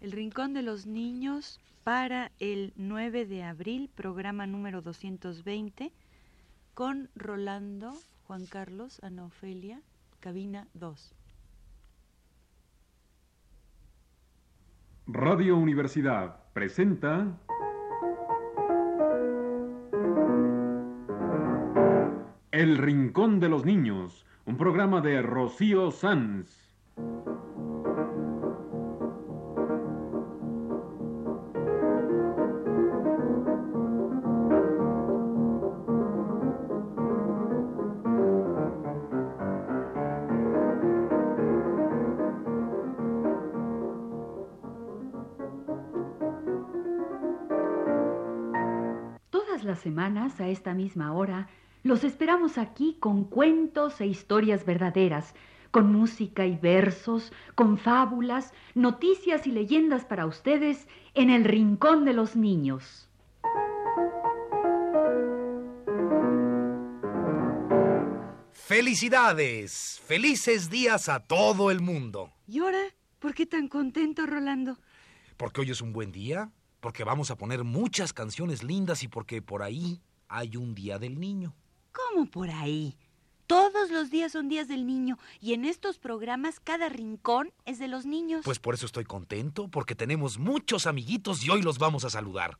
El Rincón de los Niños para el 9 de abril, programa número 220, con Rolando, Juan Carlos, Ana Ofelia, cabina 2. Radio Universidad presenta El Rincón de los Niños, un programa de Rocío Sanz. Semanas, a esta misma hora, los esperamos aquí con cuentos e historias verdaderas, con música y versos, con fábulas, noticias y leyendas para ustedes en el Rincón de los Niños. ¡Felicidades! ¡Felices días a todo el mundo! ¿Y ahora? ¿Por qué tan contento, Rolando? Porque hoy es un buen día, porque vamos a poner muchas canciones lindas y porque por ahí hay un día del niño. ¿Cómo por ahí? Todos los días son días del niño y en estos programas cada rincón es de los niños. Pues por eso estoy contento, porque tenemos muchos amiguitos y hoy los vamos a saludar.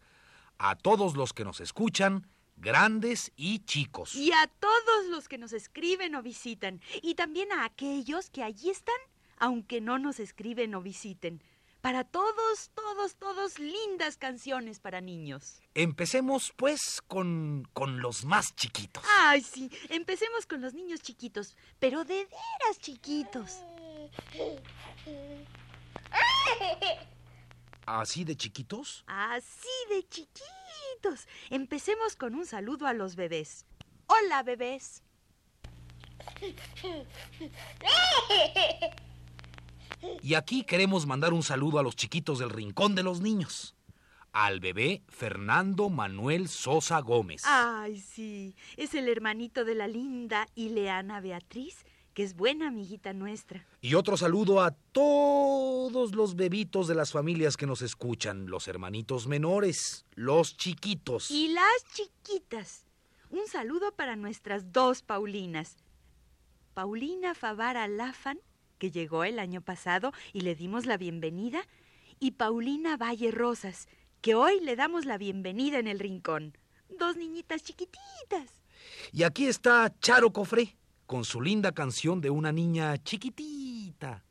A todos los que nos escuchan, grandes y chicos. Y a todos los que nos escriben o visitan. Y también a aquellos que allí están, aunque no nos escriben o visiten. Para todos, todos, todos, lindas canciones para niños. Empecemos, pues, con, con los más chiquitos. Ay, sí, empecemos con los niños chiquitos, pero de veras chiquitos. ¿Así de chiquitos? Así de chiquitos. Empecemos con un saludo a los bebés. Hola, bebés. Y aquí queremos mandar un saludo a los chiquitos del Rincón de los Niños. Al bebé Fernando Manuel Sosa Gómez. Ay, sí, es el hermanito de la linda Ileana Beatriz, que es buena amiguita nuestra. Y otro saludo a todos los bebitos de las familias que nos escuchan, los hermanitos menores, los chiquitos. Y las chiquitas. Un saludo para nuestras dos Paulinas. Paulina Favara Lafan, que llegó el año pasado y le dimos la bienvenida, y Paulina Valle Rosas, que hoy le damos la bienvenida en el rincón. Dos niñitas chiquititas. Y aquí está Charo Cofré, con su linda canción de una niña chiquitita.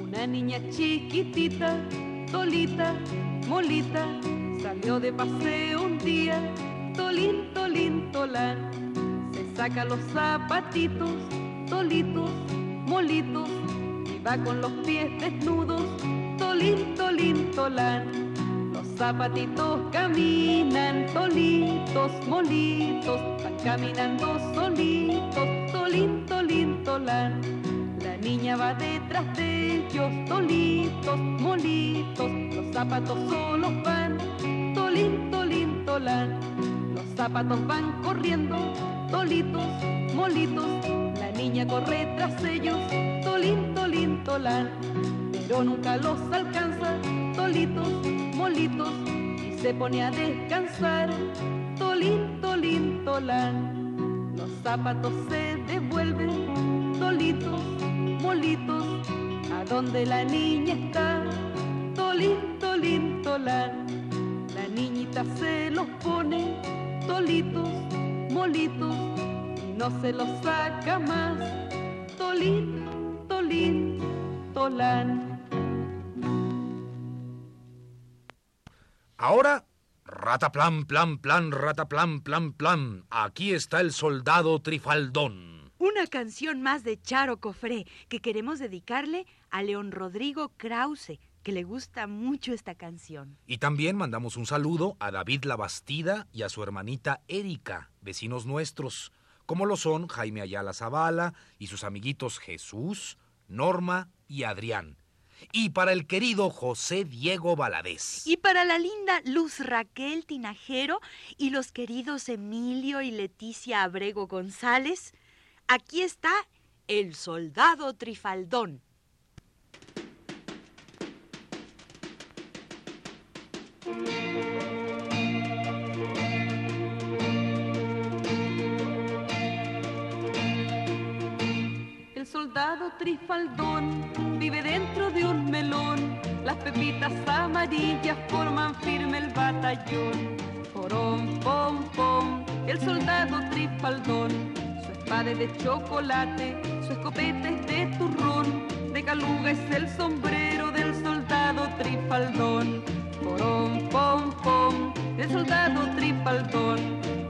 Una niña chiquitita, solita, molita, salió de paseo un día, tolín, tolín, tolán. Se saca los zapatitos, tolitos, molitos, y va con los pies desnudos, tolín, tolín, tolán. Los zapatitos caminan, tolitos, molitos, van caminando solitos, tolín, tolín, tolán. Niña va detrás de ellos, tolitos, molitos, los zapatos solos van, tolín, tolín, tolán. Los zapatos van corriendo, tolitos, molitos, la niña corre tras ellos, tolín, tolín, tolán. Pero nunca los alcanza, tolitos, molitos, y se pone a descansar, tolín, tolín, tolán. Los zapatos se devuelven, tolitos, molitos, a donde la niña está, tolín, tolín, tolán. La niñita se los pone, tolitos, molitos, y no se los saca más, tolín, tolín, tolán. Ahora, rataplan, plan, plan, rataplan, plan, plan. Aquí está el soldado Trifaldón. Una canción más de Charo Cofré que queremos dedicarle a León Rodrigo Krause, que le gusta mucho esta canción. Y también mandamos un saludo a David Labastida y a su hermanita Erika, vecinos nuestros, como lo son Jaime Ayala Zavala y sus amiguitos Jesús, Norma y Adrián. Y para el querido José Diego Valadez. Y para la linda Luz Raquel Tinajero y los queridos Emilio y Leticia Abrego González, aquí está el soldado Trifaldón. El soldado Trifaldón vive dentro de un melón. Las pepitas amarillas forman firme el batallón. Porón, pom, pom, el soldado Trifaldón. Espada es de chocolate, su escopeta es de turrón. De caluga es el sombrero del soldado Trifaldón. Porón, pom, pom, el soldado Trifaldón.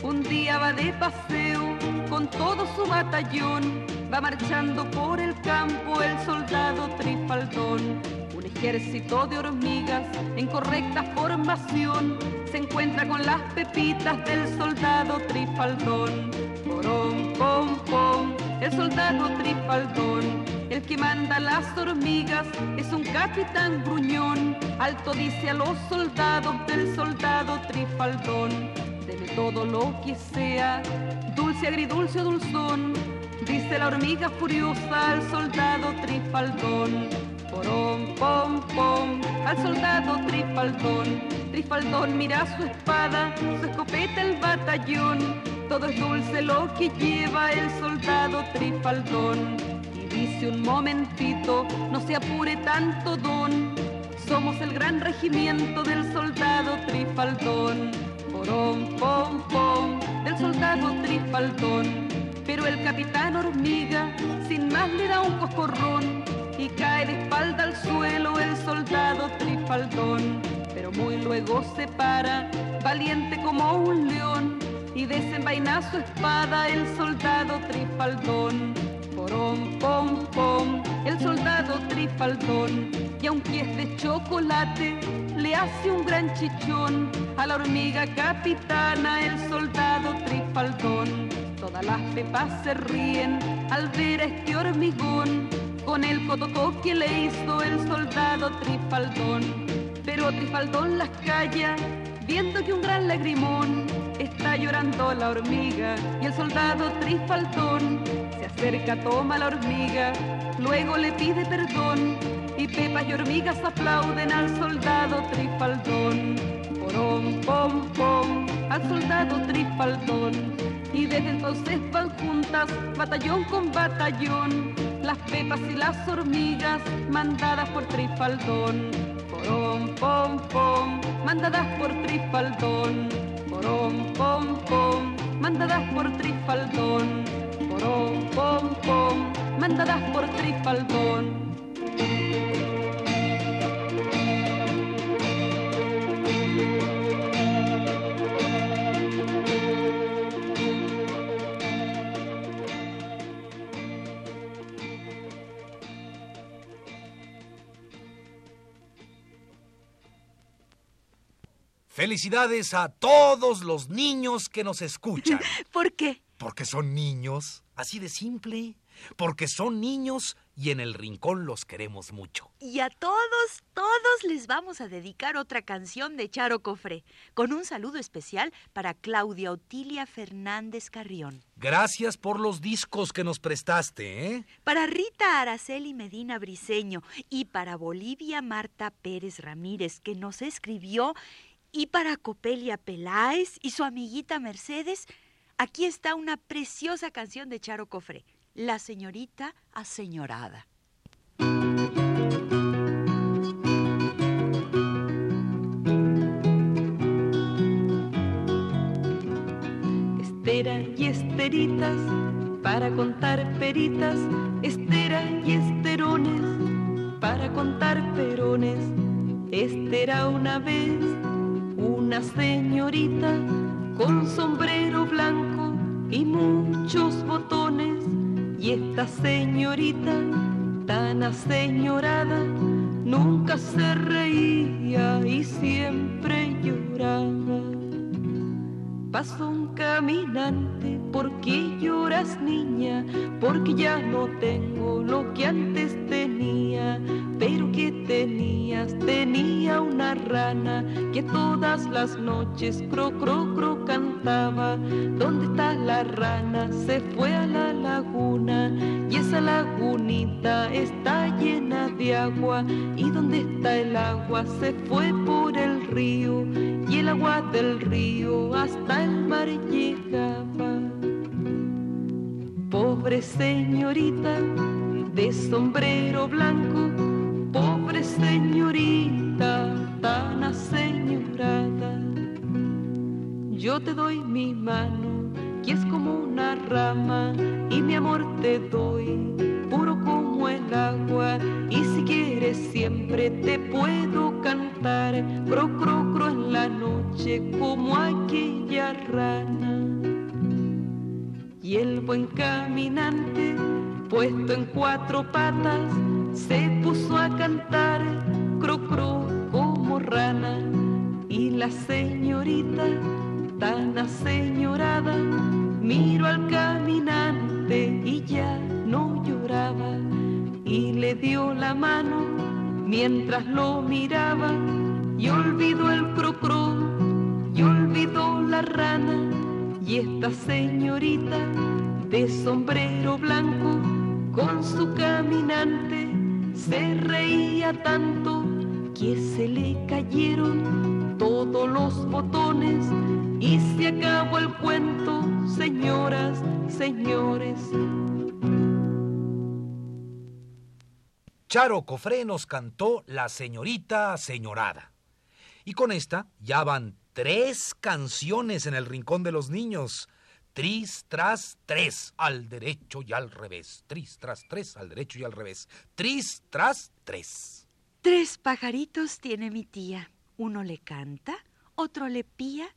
Un día va de paseo con todo su batallón. Va marchando por el campo el soldado Trifaldón. Un ejército de hormigas en correcta formación se encuentra con las pepitas del soldado Trifaldón. Porón, pom, pom, el soldado Trifaldón. El que manda las hormigas es un capitán gruñón. Alto dice a los soldados del soldado Trifaldón. Deme todo lo que sea, dulce, agridulce o dulzón. Dice la hormiga furiosa al soldado Trifaldón. Porón, pom, pom, al soldado Trifaldón. Trifaldón mira su espada, su escopeta el batallón. Todo es dulce lo que lleva el soldado Trifaldón. Y dice un momentito, no se apure tanto don. Somos el gran regimiento del soldado Trifaldón. Porón, pom, pom, del soldado Trifaldón. Pero el capitán hormiga sin más le da un coscorrón y cae de espalda al suelo el soldado Trifaldón. Pero muy luego se para, valiente como un león, y desenvaina su espada el soldado Trifaldón. Porón, pom, pom, el soldado Trifaldón, y aunque es de chocolate, le hace un gran chichón a la hormiga capitana el soldado Trifaldón. Todas las pepas se ríen al ver a este hormigón con el cotocó que le hizo el soldado Trifaldón. Pero Trifaldón las calla, viendo que un gran lagrimón está llorando la hormiga y el soldado Trifaldón se acerca, toma la hormiga, luego le pide perdón y pepas y hormigas aplauden al soldado Trifaldón. Porón, pom, pom, al soldado Trifaldón. Y desde entonces van juntas, batallón con batallón, las pepas y las hormigas mandadas por Trifaldón. Porón, pom, pom, mandadas por Trifaldón. Porón, pom, pom, mandadas por Trifaldón. Porón, pom, pom, mandadas por Trifaldón. Felicidades a todos los niños que nos escuchan. ¿Por qué? Porque son niños, así de simple. Porque son niños y en el rincón los queremos mucho. Y a todos, todos les vamos a dedicar otra canción de Charo Cofré, con un saludo especial para Claudia Otilia Fernández Carrión. Gracias por los discos que nos prestaste, ¿eh? Para Rita Araceli Medina Briseño y para Bolivia Marta Pérez Ramírez, que nos escribió, y para Copelia Peláez y su amiguita Mercedes, aquí está una preciosa canción de Charo Cofré, La señorita aseñorada. Estera y esteritas para contar peritas, estera y esterones para contar perones. Este era una vez una señorita con sombrero blanco y muchos botones. Y esta señorita tan aseñorada nunca se reía y siempre lloraba. Pasó un caminante, ¿por qué lloras niña? Porque ya no tengo lo que antes tenía. pero ¿qué tenías? Tenía una rana que todas las noches cro, cro, cro cantaba. ¿Dónde está la rana? Se fue a la laguna y esa lagunita está llena de agua. ¿Y dónde está el agua? Se fue por el río y el agua del río hasta el mar llegaba. Pobre señorita de sombrero blanco, pobre señorita tan aseñorada. Yo te doy mi mano, que es como una rama, y mi amor te doy, puro como el agua. Y si quieres siempre te puedo cantar, cro, cro, cro en la noche, como aquella rana. Y el buen caminante, puesto en cuatro patas, se puso a cantar, cro, cro, como rana. Y la señorita, tan aseñorada, miró al caminante y ya no lloraba. Y le dio la mano mientras lo miraba, y olvidó el cro, cro, y olvidó la rana y esta señorita de sombrero blanco con su caminante se reía tanto que se le cayeron todos los botones y se acabó el cuento, señoras, señores. Charo Cofré nos cantó La señorita señorada. Y con esta ya van tres canciones en el Rincón de los Niños. Tris tras tres, al derecho y al revés. Tris tras tres, al derecho y al revés. Tris tras tres. Tres pajaritos tiene mi tía. Uno le canta, otro le pía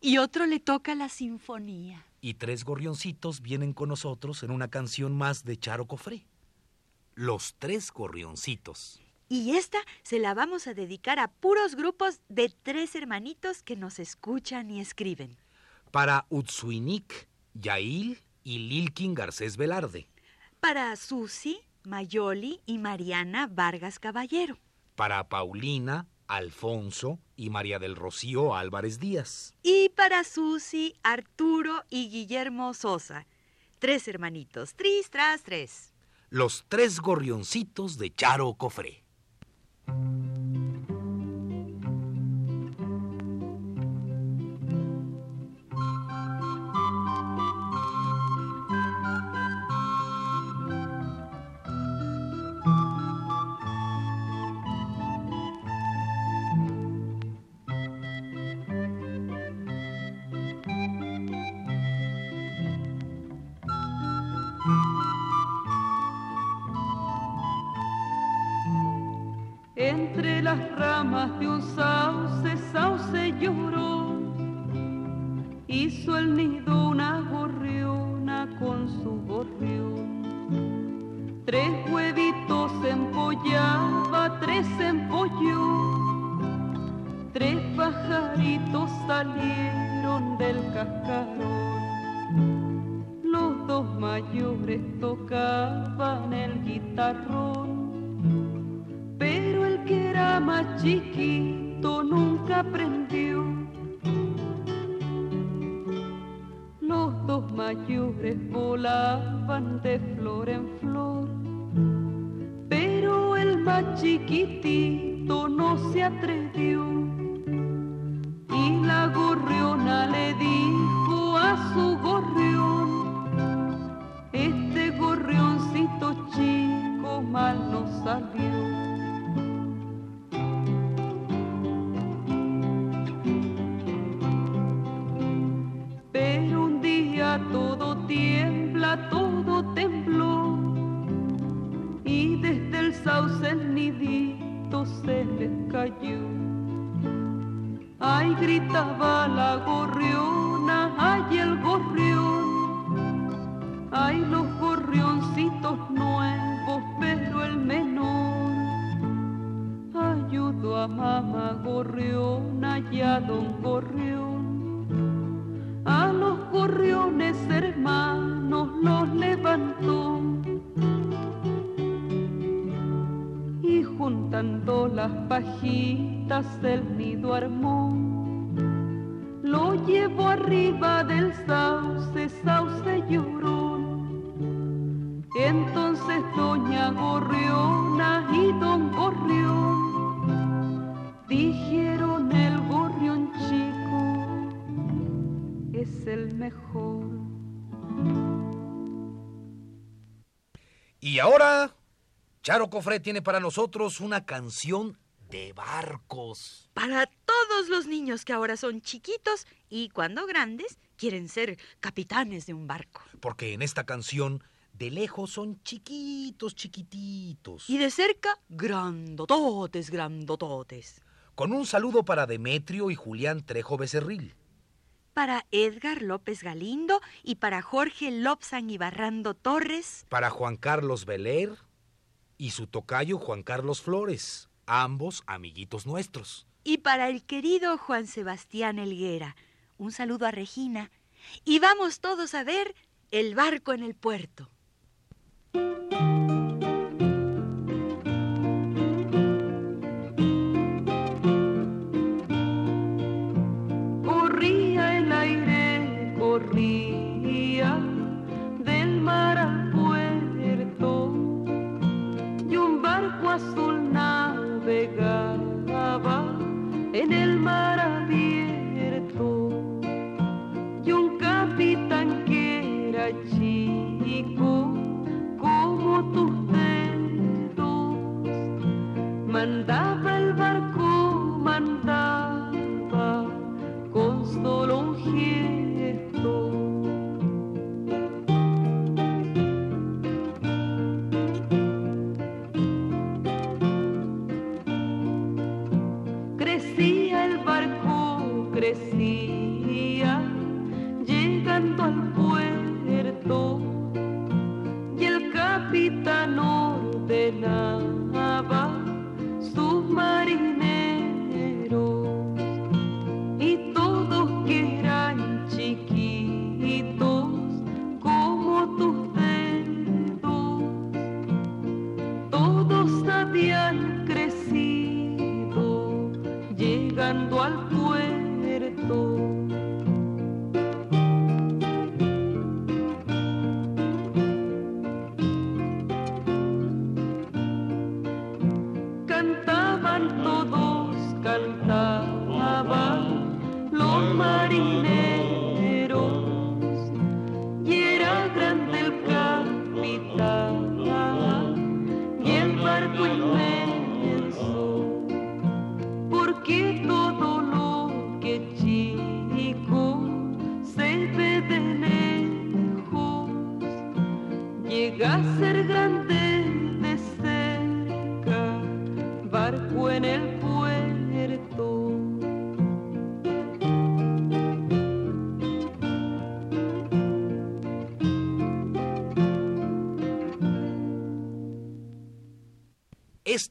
y otro le toca la sinfonía. Y tres gorrioncitos vienen con nosotros en una canción más de Charo Cofré. Los tres gorrioncitos. Y esta se la vamos a dedicar a puros grupos de tres hermanitos que nos escuchan y escriben. Para Utsuinik, Yail y Lilkin Garcés Velarde. Para Susi, Mayoli y Mariana Vargas Caballero. Para Paulina, Alfonso y María del Rocío Álvarez Díaz. Y para Susi, Arturo y Guillermo Sosa. Tres hermanitos, tris tras tres. Los tres gorrioncitos de Charo Cofré. Tres pajaritos salieron del cascarón. Los dos mayores tocaban el guitarrón pero el que era más chiquito nunca aprendió. Los dos mayores volaban de flor en flor, pero el más chiquitito no se atrevió. Y la gorriona le dijo a su gorrión, este gorrioncito chico mal no salió. Pero un día todo tiembla, todo tembló y desde el sauce el nidito se les cayó. Ay, gritaba la gorriona, ay el gorrión, ay los gorrioncitos nuevos, pero el menor ayudó a mamá gorriona y a don gorrión. A los gorriones hermanos los levantó. Juntando las pajitas del nido armó. Lo llevo arriba del sauce, sauce llorón. Entonces doña Gorriona y don Gorrión dijeron el gorrión chico es el mejor. Y ahora, Charo Cofré tiene para nosotros una canción de barcos. Para todos los niños que ahora son chiquitos y cuando grandes quieren ser capitanes de un barco. Porque en esta canción, de lejos son chiquitos, chiquititos. Y de cerca, grandototes, grandototes. Con un saludo para Demetrio y Julián Trejo Becerril. Para Edgar López Galindo y para Jorge Lopsan y Barrando Torres. Para Juan Carlos Beler y su tocayo Juan Carlos Flores, ambos amiguitos nuestros. Y para el querido Juan Sebastián Elguera. Un saludo a Regina. Y vamos todos a ver el barco en el puerto. Llegando al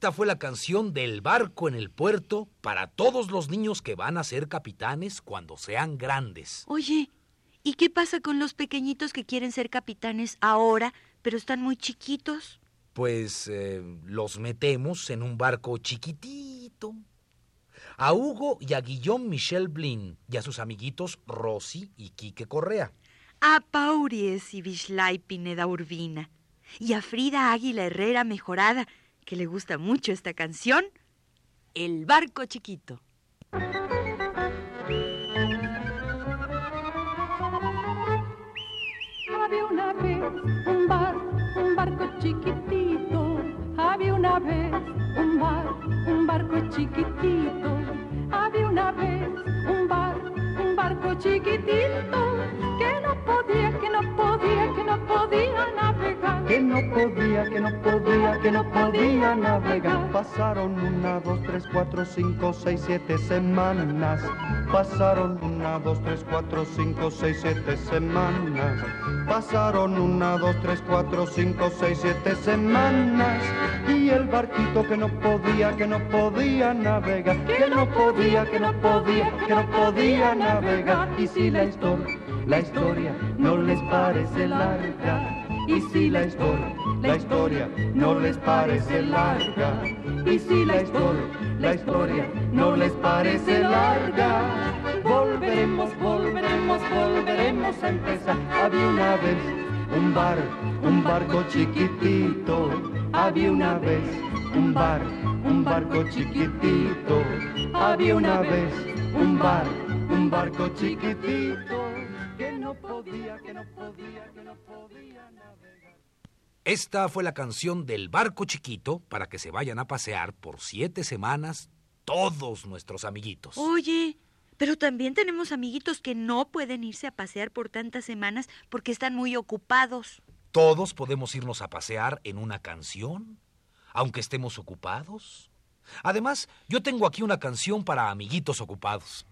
Esta fue la canción del barco en el puerto para todos los niños que van a ser capitanes cuando sean grandes. Oye, ¿y qué pasa con los pequeñitos que quieren ser capitanes ahora, pero están muy chiquitos? Pues eh, los metemos en un barco chiquitito. A Hugo y a Guillaume Michel Blin y a sus amiguitos Rosy y Quique Correa. A Pauries y Vishlay Pineda Urbina. Y a Frida Águila Herrera Mejorada, que le gusta mucho esta canción, El barco chiquito. Había una vez un bar, un barco chiquitito. Había una vez un bar, un barco chiquitito. Había una vez un bar, un barco chiquitito que podía, que no podía, que no podía navegar. que no podía, que no podía, que no podía navegar. Pasaron una, dos, tres, cuatro, cinco, seis, siete semanas. Pasaron una, dos, tres, cuatro, cinco, seis, siete semanas. Pasaron una, dos, tres, cuatro, cinco, seis, siete semanas. Y el barquito que no podía, que no podía navegar. Que no podía, que no podía, que no podía navegar. Y si la historia, la historia no les parece larga. Y si la historia, la historia no les parece larga, y si la historia, la historia no les parece larga, volveremos, volveremos, volveremos a empezar. Había una vez un bar, un barco chiquitito, había una vez un bar, un barco chiquitito, había una vez un bar, un barco chiquitito, que no podía, que no podía, que no podía navegar. Esta fue la canción del barco chiquito para que se vayan a pasear por siete semanas todos nuestros amiguitos. Oye, pero también tenemos amiguitos que no pueden irse a pasear por tantas semanas porque están muy ocupados. Todos podemos irnos a pasear en una canción, aunque estemos ocupados. Además, yo tengo aquí una canción para amiguitos ocupados.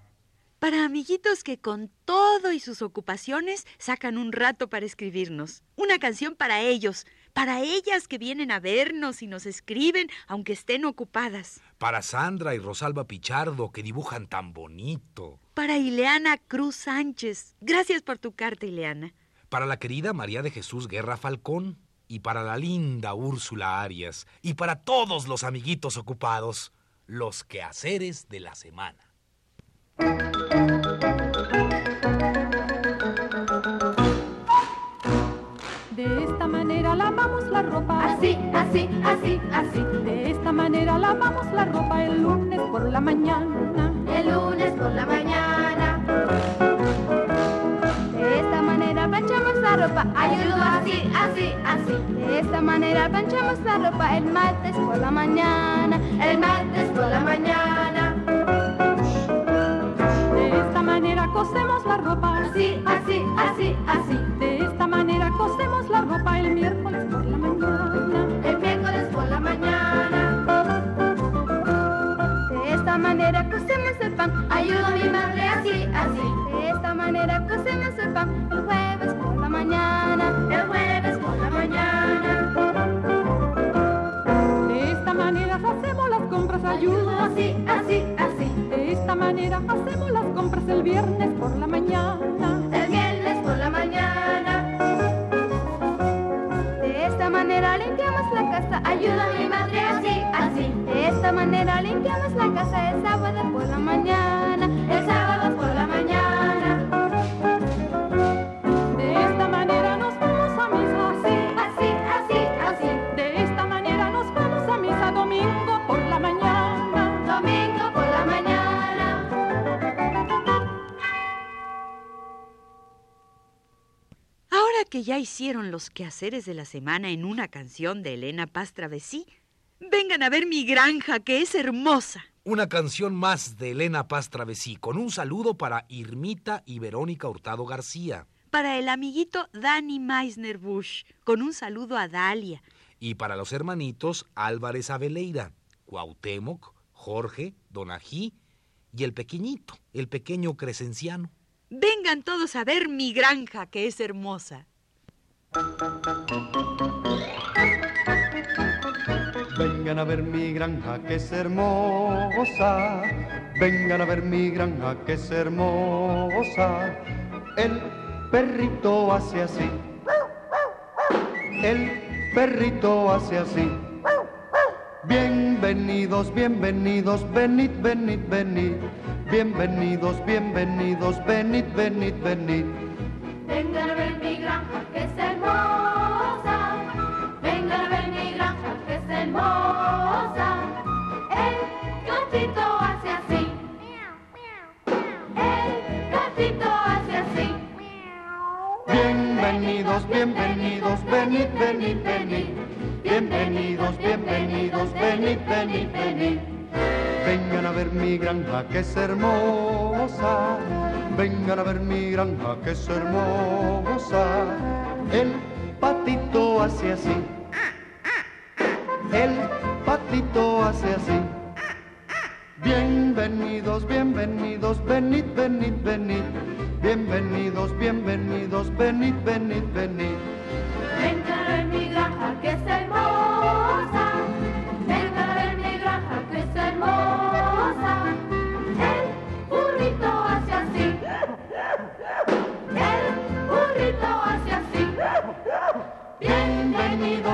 Para amiguitos que con todo y sus ocupaciones sacan un rato para escribirnos. Una canción para ellos, para ellas que vienen a vernos y nos escriben aunque estén ocupadas. Para Sandra y Rosalba Pichardo, que dibujan tan bonito. Para Ileana Cruz Sánchez. Gracias por tu carta, Ileana. Para la querida María de Jesús Guerra Falcón. Y para la linda Úrsula Arias. Y para todos los amiguitos ocupados. Los quehaceres de la semana. De esta manera lavamos la ropa. Así, así, así, así. De esta manera lavamos la ropa el lunes por la mañana. El lunes por la mañana. De esta manera planchamos la ropa. Ayudo así, así, así. De esta manera planchamos la ropa el martes por la mañana. El martes por la mañana. La ropa. Así, así, así, así. De esta manera cosemos la ropa el miércoles por la mañana. El miércoles por la mañana. De esta manera cosemos el pan. Ayudo a mi madre así, así. De esta manera cosemos el pan el jueves por la mañana. El jueves por la mañana. De esta manera hacemos las compras. Ayudo así, así, así. De esta manera hacemos las viernes por la mañana. El viernes por la mañana. De esta manera limpiamos la casa. Ayudo a mi madre así, así. De esta manera limpiamos la casa el sábado por la mañana. Que ya hicieron los quehaceres de la semana en una canción de Elena Paz Travesí, vengan a ver mi granja, que es hermosa. Una canción más de Elena Paz Travesí, con un saludo para Irmita y Verónica Hurtado García. Para el amiguito Danny Meisner Bush, con un saludo a Dalia. Y para los hermanitos Álvarez Aveleira, Cuauhtémoc, Jorge, Donají y el pequeñito, el pequeño Crescenciano. Vengan todos a ver mi granja, que es hermosa. Vengan a ver mi granja que es hermosa. Vengan a ver mi granja que es hermosa. El perrito hace así. El perrito hace así. Bienvenidos, bienvenidos, venid, venid, venid. Bienvenidos, bienvenidos, venid, venid, venid. Vengan a ver Bienvenidos, bienvenidos, venid, venid, venid. Bienvenidos, bienvenidos, venid, venid, venid. Vengan a ver mi granja que es hermosa. Vengan a ver mi granja que es hermosa. El patito hace así. El patito hace así. Bienvenidos, bienvenidos, venid, venid, venid. Bienvenidos, bienvenidos, venid, venid, venid.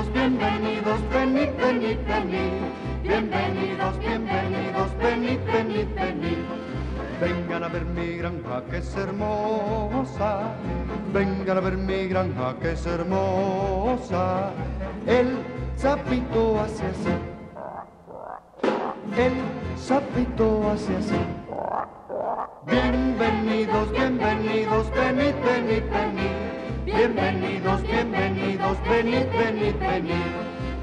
bienvenidos, bienvenidos, venid, venid, venid. Bienvenidos, bienvenidos, venid, venid, venid. Vengan a ver mi granja que es hermosa, vengan a ver mi granja que es hermosa. El sapito hace así, el sapito hace así. Bienvenidos, bienvenidos, venid, venid, venid. Bienvenidos, bienvenidos, venid, venid, venid.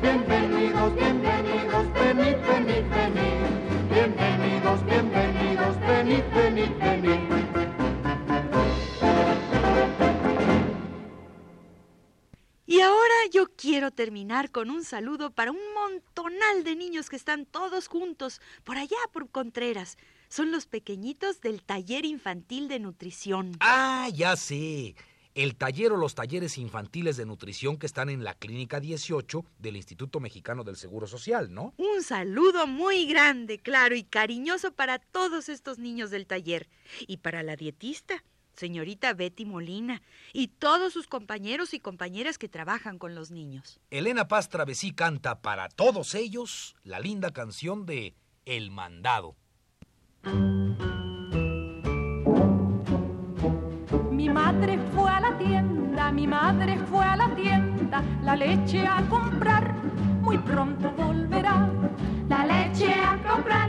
Bienvenidos, bienvenidos, venid, venid, venid. Bienvenidos, bienvenidos, venid, venid, venid. Y ahora yo quiero terminar con un saludo para un montonal de niños que están todos juntos por allá por Contreras. Son los pequeñitos del taller infantil de nutrición. Ah, ya sé. El taller o los talleres infantiles de nutrición que están en la Clínica 18 del Instituto Mexicano del Seguro Social, ¿no? Un saludo muy grande, claro, y cariñoso para todos estos niños del taller. Y para la dietista, señorita Betty Molina, y todos sus compañeros y compañeras que trabajan con los niños. Elena Paz Travesí canta para todos ellos la linda canción de El Mandado. Madre fue a la tienda, mi madre fue a la tienda, la leche a comprar, muy pronto volverá. La leche a comprar,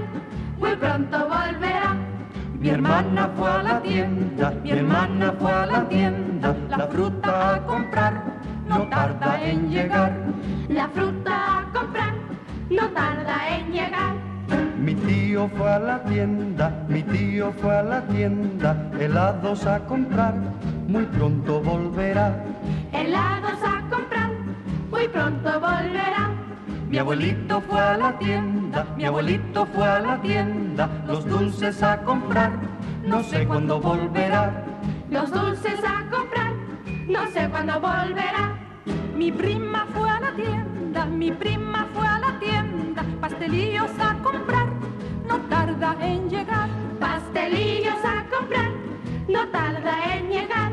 muy pronto volverá. Mi hermana fue a la tienda, mi hermana fue a la tienda, la fruta a comprar, no tarda en llegar. La fruta a comprar, no tarda en llegar. Mi tío fue a la tienda, mi tío fue a la tienda, helados a comprar, muy pronto volverá. Helados a comprar, muy pronto volverá. Mi abuelito fue a la tienda, mi abuelito fue a la tienda, los dulces a comprar, no sé cuándo volverá. Los dulces a comprar, no sé cuándo volverá. Mi prima fue a la tienda, mi prima fue a la tienda, pastelillos a comprar, no tarda en llegar. Pastelillos a comprar, no tarda en llegar.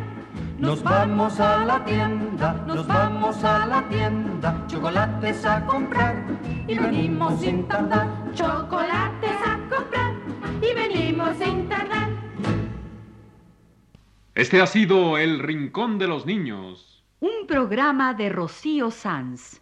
Nos vamos a la tienda, nos vamos a la tienda, chocolates a comprar y venimos sin tardar. Chocolates a comprar y venimos sin tardar. Este ha sido El Rincón de los Niños. Un programa de Rocío Sanz.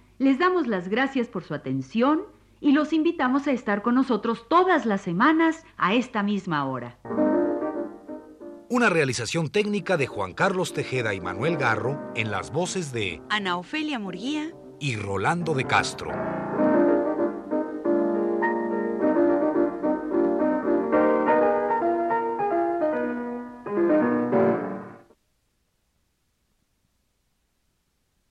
les damos las gracias por su atención y los invitamos a estar con nosotros todas las semanas a esta misma hora. Una realización técnica de Juan Carlos Tejeda y Manuel Garro en las voces de Ana Ofelia Murguía y Rolando de Castro.